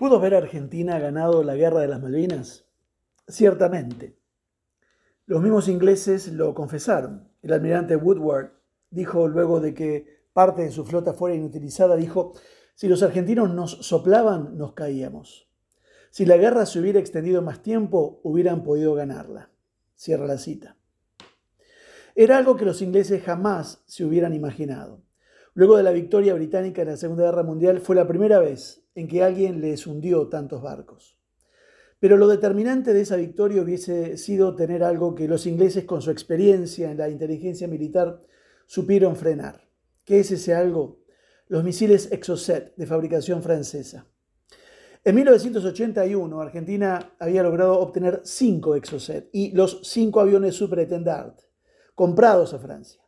¿Pudo haber Argentina ganado la guerra de las Malvinas? Ciertamente. Los mismos ingleses lo confesaron. El almirante Woodward dijo luego de que parte de su flota fuera inutilizada, dijo, si los argentinos nos soplaban, nos caíamos. Si la guerra se hubiera extendido más tiempo, hubieran podido ganarla. Cierra la cita. Era algo que los ingleses jamás se hubieran imaginado. Luego de la victoria británica en la Segunda Guerra Mundial fue la primera vez en que alguien les hundió tantos barcos. Pero lo determinante de esa victoria hubiese sido tener algo que los ingleses con su experiencia en la inteligencia militar supieron frenar. ¿Qué es ese algo? Los misiles Exocet de fabricación francesa. En 1981 Argentina había logrado obtener cinco Exocet y los cinco aviones Superetendard comprados a Francia.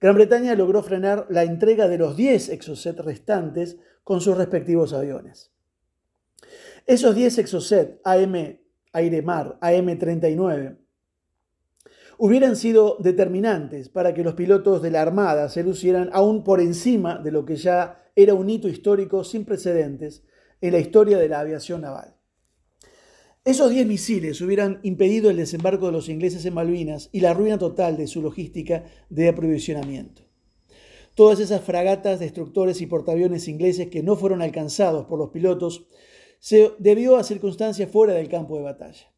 Gran Bretaña logró frenar la entrega de los 10 Exocet restantes con sus respectivos aviones. Esos 10 Exocet AM Aire-Mar AM-39 hubieran sido determinantes para que los pilotos de la Armada se lucieran aún por encima de lo que ya era un hito histórico sin precedentes en la historia de la aviación naval. Esos 10 misiles hubieran impedido el desembarco de los ingleses en Malvinas y la ruina total de su logística de aprovisionamiento. Todas esas fragatas, destructores y portaaviones ingleses que no fueron alcanzados por los pilotos se debió a circunstancias fuera del campo de batalla.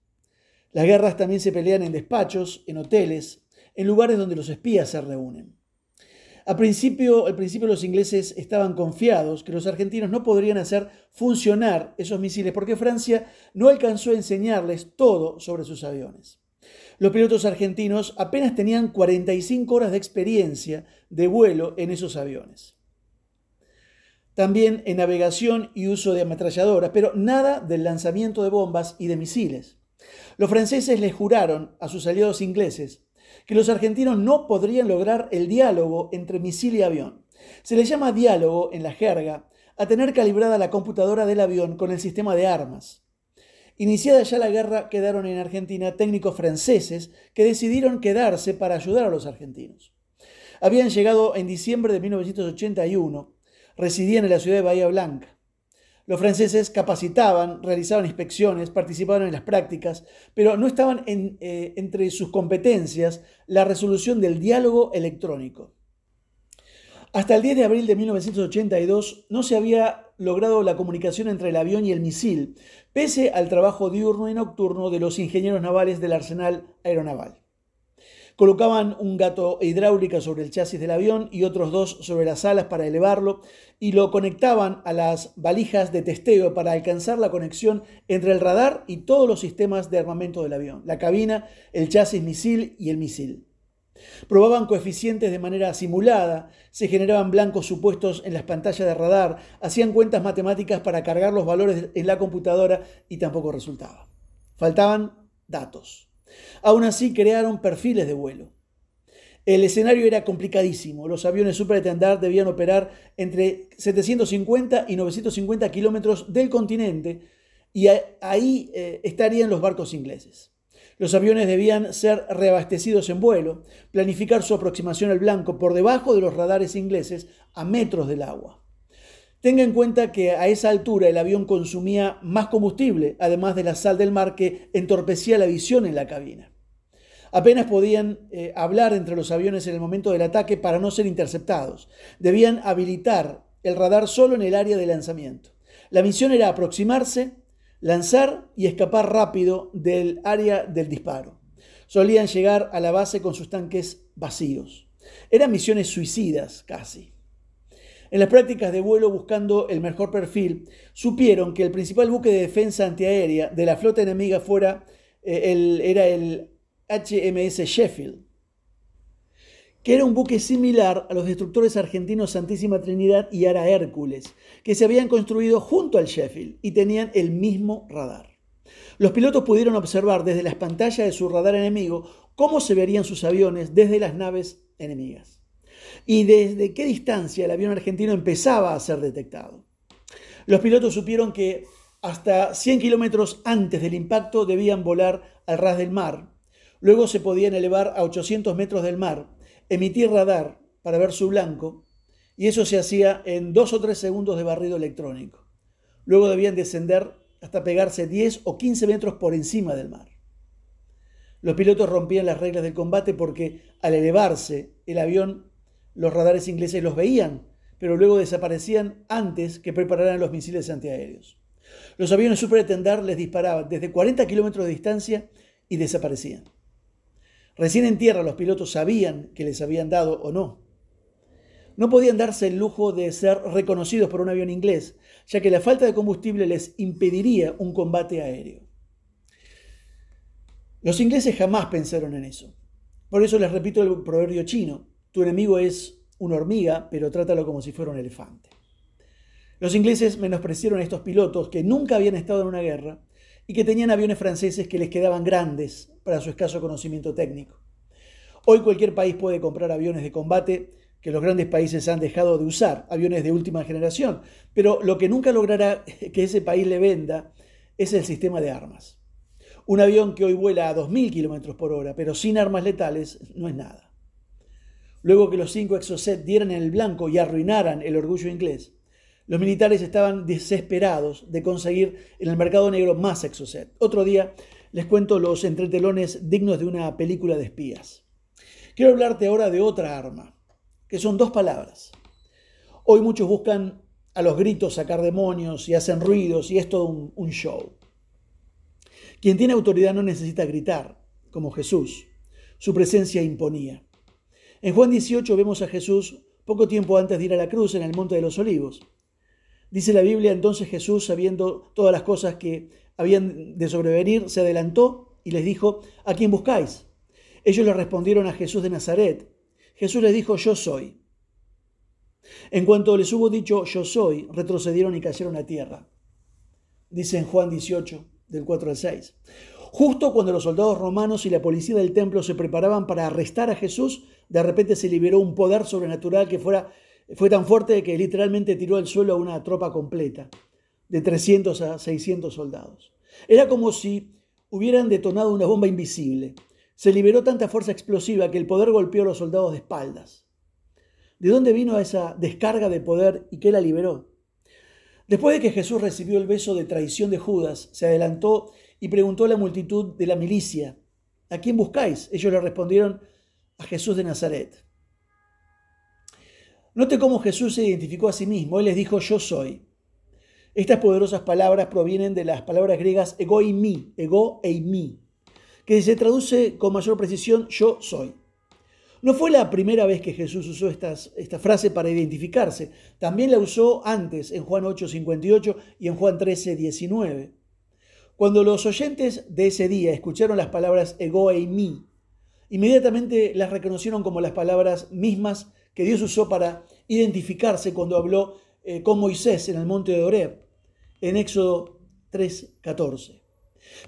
Las guerras también se pelean en despachos, en hoteles, en lugares donde los espías se reúnen. Al principio, al principio los ingleses estaban confiados que los argentinos no podrían hacer funcionar esos misiles porque Francia no alcanzó a enseñarles todo sobre sus aviones. Los pilotos argentinos apenas tenían 45 horas de experiencia de vuelo en esos aviones. También en navegación y uso de ametralladoras, pero nada del lanzamiento de bombas y de misiles. Los franceses les juraron a sus aliados ingleses que los argentinos no podrían lograr el diálogo entre misil y avión. Se le llama diálogo en la jerga a tener calibrada la computadora del avión con el sistema de armas. Iniciada ya la guerra, quedaron en Argentina técnicos franceses que decidieron quedarse para ayudar a los argentinos. Habían llegado en diciembre de 1981, residían en la ciudad de Bahía Blanca. Los franceses capacitaban, realizaban inspecciones, participaban en las prácticas, pero no estaban eh, entre sus competencias la resolución del diálogo electrónico. Hasta el 10 de abril de 1982 no se había logrado la comunicación entre el avión y el misil, pese al trabajo diurno y nocturno de los ingenieros navales del arsenal aeronaval. Colocaban un gato hidráulica sobre el chasis del avión y otros dos sobre las alas para elevarlo y lo conectaban a las valijas de testeo para alcanzar la conexión entre el radar y todos los sistemas de armamento del avión, la cabina, el chasis misil y el misil. Probaban coeficientes de manera simulada, se generaban blancos supuestos en las pantallas de radar, hacían cuentas matemáticas para cargar los valores en la computadora y tampoco resultaba. Faltaban datos. Aún así crearon perfiles de vuelo. El escenario era complicadísimo. Los aviones Supertendard debían operar entre 750 y 950 kilómetros del continente y ahí eh, estarían los barcos ingleses. Los aviones debían ser reabastecidos en vuelo, planificar su aproximación al blanco por debajo de los radares ingleses a metros del agua. Tenga en cuenta que a esa altura el avión consumía más combustible, además de la sal del mar que entorpecía la visión en la cabina. Apenas podían eh, hablar entre los aviones en el momento del ataque para no ser interceptados. Debían habilitar el radar solo en el área de lanzamiento. La misión era aproximarse, lanzar y escapar rápido del área del disparo. Solían llegar a la base con sus tanques vacíos. Eran misiones suicidas casi. En las prácticas de vuelo buscando el mejor perfil, supieron que el principal buque de defensa antiaérea de la flota enemiga fuera, eh, el, era el HMS Sheffield, que era un buque similar a los destructores argentinos Santísima Trinidad y Ara Hércules, que se habían construido junto al Sheffield y tenían el mismo radar. Los pilotos pudieron observar desde las pantallas de su radar enemigo cómo se verían sus aviones desde las naves enemigas y desde qué distancia el avión argentino empezaba a ser detectado. Los pilotos supieron que hasta 100 kilómetros antes del impacto debían volar al ras del mar. Luego se podían elevar a 800 metros del mar, emitir radar para ver su blanco, y eso se hacía en dos o tres segundos de barrido electrónico. Luego debían descender hasta pegarse 10 o 15 metros por encima del mar. Los pilotos rompían las reglas del combate porque al elevarse el avión, los radares ingleses los veían, pero luego desaparecían antes que prepararan los misiles antiaéreos. Los aviones Super Tendar les disparaban desde 40 kilómetros de distancia y desaparecían. Recién en tierra los pilotos sabían que les habían dado o no. No podían darse el lujo de ser reconocidos por un avión inglés, ya que la falta de combustible les impediría un combate aéreo. Los ingleses jamás pensaron en eso. Por eso les repito el proverbio chino, tu enemigo es una hormiga, pero trátalo como si fuera un elefante. Los ingleses menospreciaron a estos pilotos que nunca habían estado en una guerra y que tenían aviones franceses que les quedaban grandes para su escaso conocimiento técnico. Hoy cualquier país puede comprar aviones de combate que los grandes países han dejado de usar, aviones de última generación, pero lo que nunca logrará que ese país le venda es el sistema de armas. Un avión que hoy vuela a 2.000 km por hora, pero sin armas letales, no es nada. Luego que los cinco Exocet dieran en el blanco y arruinaran el orgullo inglés, los militares estaban desesperados de conseguir en el mercado negro más Exocet. Otro día les cuento los entretelones dignos de una película de espías. Quiero hablarte ahora de otra arma, que son dos palabras. Hoy muchos buscan a los gritos sacar demonios y hacen ruidos y es todo un, un show. Quien tiene autoridad no necesita gritar, como Jesús. Su presencia imponía. En Juan 18 vemos a Jesús poco tiempo antes de ir a la cruz en el Monte de los Olivos. Dice la Biblia, entonces Jesús, sabiendo todas las cosas que habían de sobrevenir, se adelantó y les dijo, ¿a quién buscáis? Ellos le respondieron a Jesús de Nazaret. Jesús les dijo, yo soy. En cuanto les hubo dicho, yo soy, retrocedieron y cayeron a tierra. Dice en Juan 18, del 4 al 6. Justo cuando los soldados romanos y la policía del templo se preparaban para arrestar a Jesús, de repente se liberó un poder sobrenatural que fuera, fue tan fuerte que literalmente tiró al suelo a una tropa completa, de 300 a 600 soldados. Era como si hubieran detonado una bomba invisible. Se liberó tanta fuerza explosiva que el poder golpeó a los soldados de espaldas. ¿De dónde vino esa descarga de poder y qué la liberó? Después de que Jesús recibió el beso de traición de Judas, se adelantó y preguntó a la multitud de la milicia, ¿a quién buscáis? Ellos le respondieron, a Jesús de Nazaret. Note cómo Jesús se identificó a sí mismo. Él les dijo, yo soy. Estas poderosas palabras provienen de las palabras griegas ego y mi, ego e mi, que se traduce con mayor precisión yo soy. No fue la primera vez que Jesús usó esta frase para identificarse, también la usó antes en Juan 8:58 y en Juan 13:19. Cuando los oyentes de ese día escucharon las palabras ego e mi, inmediatamente las reconocieron como las palabras mismas que Dios usó para identificarse cuando habló eh, con Moisés en el monte de Oreb, en Éxodo 3:14.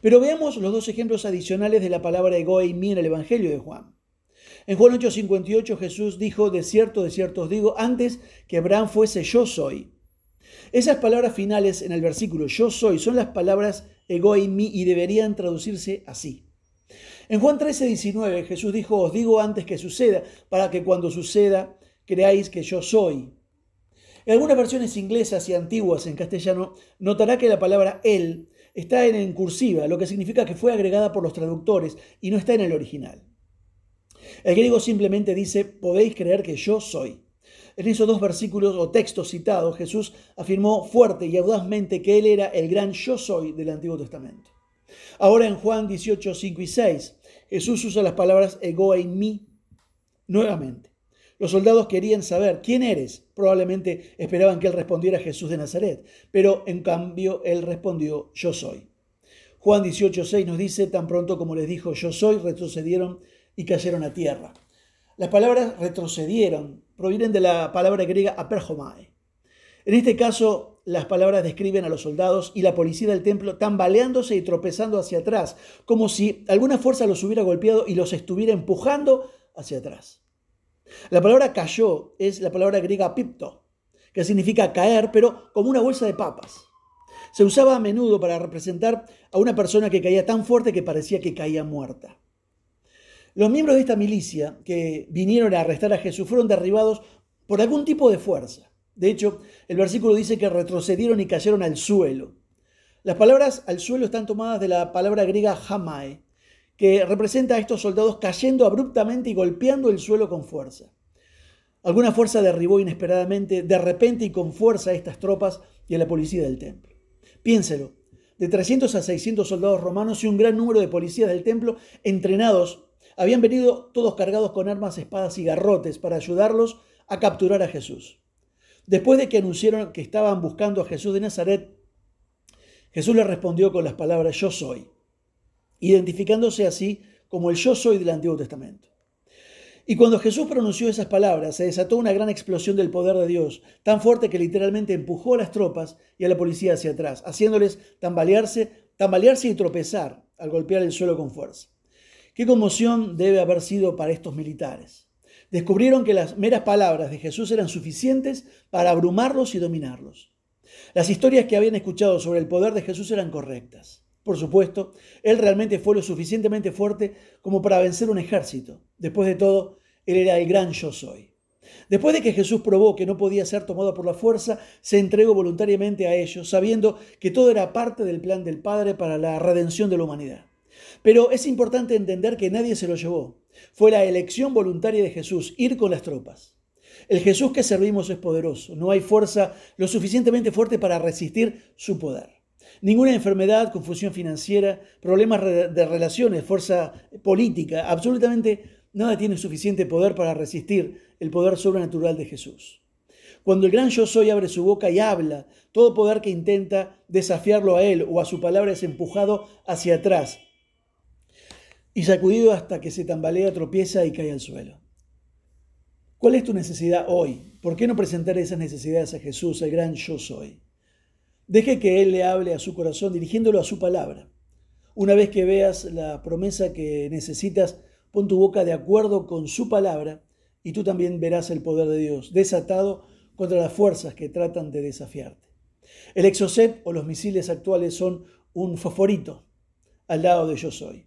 Pero veamos los dos ejemplos adicionales de la palabra ego e mi en el Evangelio de Juan. En Juan 8:58 Jesús dijo, de cierto, de cierto os digo, antes que Abraham fuese yo soy. Esas palabras finales en el versículo yo soy son las palabras ego y mi y deberían traducirse así. En Juan 13:19 Jesús dijo, os digo antes que suceda, para que cuando suceda creáis que yo soy. En algunas versiones inglesas y antiguas en castellano notará que la palabra él está en cursiva, lo que significa que fue agregada por los traductores y no está en el original. El griego simplemente dice, podéis creer que yo soy. En esos dos versículos o textos citados, Jesús afirmó fuerte y audazmente que Él era el gran yo soy del Antiguo Testamento. Ahora en Juan 18, 5 y 6, Jesús usa las palabras ego en mí nuevamente. Los soldados querían saber quién eres. Probablemente esperaban que él respondiera Jesús de Nazaret, pero en cambio él respondió yo soy. Juan 18, 6 nos dice, tan pronto como les dijo yo soy, retrocedieron y cayeron a tierra. Las palabras retrocedieron provienen de la palabra griega aperhomai. En este caso, las palabras describen a los soldados y la policía del templo tambaleándose y tropezando hacia atrás, como si alguna fuerza los hubiera golpeado y los estuviera empujando hacia atrás. La palabra cayó es la palabra griega pipto, que significa caer, pero como una bolsa de papas. Se usaba a menudo para representar a una persona que caía tan fuerte que parecía que caía muerta. Los miembros de esta milicia que vinieron a arrestar a Jesús fueron derribados por algún tipo de fuerza. De hecho, el versículo dice que retrocedieron y cayeron al suelo. Las palabras al suelo están tomadas de la palabra griega hamae, que representa a estos soldados cayendo abruptamente y golpeando el suelo con fuerza. Alguna fuerza derribó inesperadamente, de repente y con fuerza a estas tropas y a la policía del templo. Piénselo, de 300 a 600 soldados romanos y un gran número de policías del templo entrenados habían venido todos cargados con armas, espadas y garrotes para ayudarlos a capturar a Jesús. Después de que anunciaron que estaban buscando a Jesús de Nazaret, Jesús les respondió con las palabras yo soy, identificándose así como el yo soy del Antiguo Testamento. Y cuando Jesús pronunció esas palabras, se desató una gran explosión del poder de Dios, tan fuerte que literalmente empujó a las tropas y a la policía hacia atrás, haciéndoles tambalearse, tambalearse y tropezar al golpear el suelo con fuerza. Qué conmoción debe haber sido para estos militares. Descubrieron que las meras palabras de Jesús eran suficientes para abrumarlos y dominarlos. Las historias que habían escuchado sobre el poder de Jesús eran correctas. Por supuesto, él realmente fue lo suficientemente fuerte como para vencer un ejército. Después de todo, él era el gran yo soy. Después de que Jesús probó que no podía ser tomado por la fuerza, se entregó voluntariamente a ellos, sabiendo que todo era parte del plan del Padre para la redención de la humanidad. Pero es importante entender que nadie se lo llevó. Fue la elección voluntaria de Jesús ir con las tropas. El Jesús que servimos es poderoso. No hay fuerza lo suficientemente fuerte para resistir su poder. Ninguna enfermedad, confusión financiera, problemas de relaciones, fuerza política, absolutamente nada tiene suficiente poder para resistir el poder sobrenatural de Jesús. Cuando el gran yo soy abre su boca y habla, todo poder que intenta desafiarlo a él o a su palabra es empujado hacia atrás y sacudido hasta que se tambalea, tropieza y cae al suelo. ¿Cuál es tu necesidad hoy? ¿Por qué no presentar esas necesidades a Jesús, el gran yo soy? Deje que Él le hable a su corazón dirigiéndolo a su palabra. Una vez que veas la promesa que necesitas, pon tu boca de acuerdo con su palabra y tú también verás el poder de Dios desatado contra las fuerzas que tratan de desafiarte. El exocet o los misiles actuales son un fosforito al lado de yo soy.